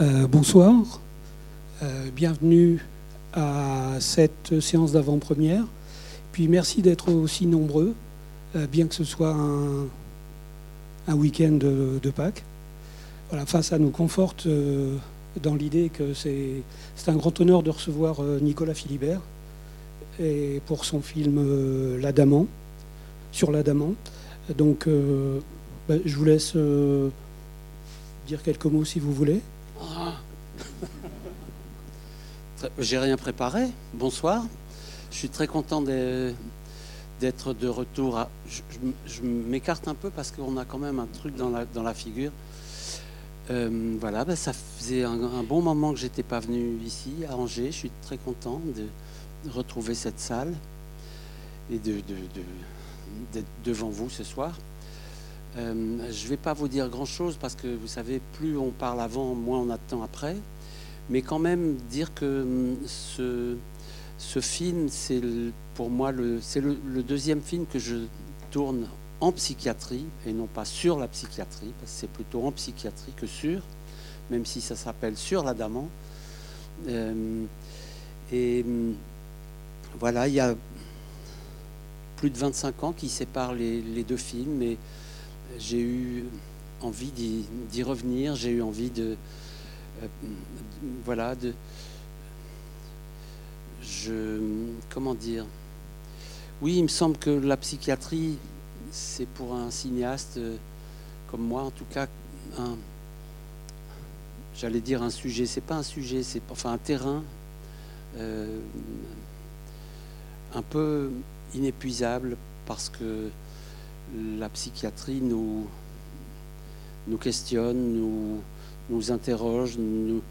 Euh, bonsoir, Euh, bienvenue à cette séance d'avant-première. Puis merci d'être aussi nombreux, euh, bien que ce soit un, week-end de, Pâques. Voilà, ça nous conforte dans l'idée que c'est un grand honneur de recevoir Nicolas Philibert et pour son film L'Adamant, sur l'Adamant. Donc, bah, je vous laisse dire quelques mots si vous voulez. J'ai rien préparé. Bonsoir. Je suis très content d'être de retour. À... Je, m'écarte un peu parce qu'on a quand même un truc dans la, figure. Euh, voilà, ben, ça faisait un, bon moment que j'étais pas venu ici à Angers. Je suis très content de, retrouver cette salle et de, de- de- d'être devant vous ce soir. Euh, je ne vais pas vous dire grand-chose parce que vous savez, plus on parle avant, moins on a de temps après. Mais quand même dire que hum, ce, film, c'est pour moi le, deuxième film que je tourne en psychiatrie et non pas sur la psychiatrie, parce que c'est plutôt en psychiatrie que sur, même si ça s'appelle Sur l'Adamant. Euh, et hum, voilà, il y a plus de 25 ans qui séparent les, deux films j'ai eu envie d'y revenir, j'ai eu envie de, euh, voilà, de, je, comment dire, oui, il me semble que la psychiatrie, c'est pour un cinéaste euh, comme moi, en tout cas, un, j'allais dire un sujet, c'est pas un sujet, c'est enfin un terrain euh, un peu inépuisable parce que la psychiatrie nous, nous questionne, nous, nous interroge, nous,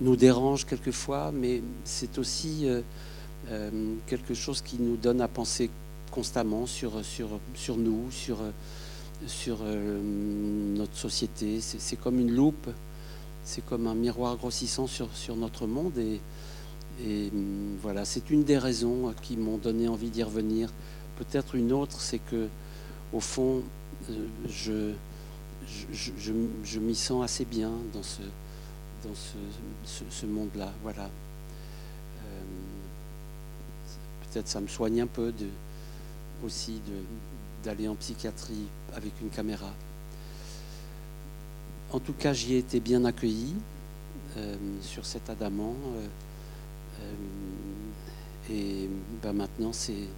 nous dérange quelquefois, mais c'est aussi euh, euh, quelque chose qui nous donne à penser constamment sur, sur, sur nous, sur, sur euh, notre société. C'est comme une loupe, c'est comme un miroir grossissant sur, sur notre monde. Et, et voilà, c'est une des raisons qui m'ont donné envie d'y revenir. Peut-être une autre, c'est que, au fond, euh, je, je, je, m'y sens assez bien dans ce, dans ce, ce, monde-là. Voilà. Euh, Peut-être ça me soigne un peu de, aussi d'aller en psychiatrie avec une caméra. En tout cas, j'y ai été bien accueilli euh, sur cet adamant. et ben maintenant, c'est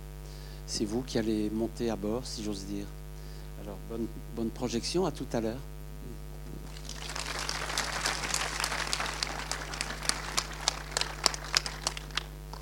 c'est vous qui allez monter à bord, si j'ose dire. Alors, bonne, bonne projection, à tout à l'heure.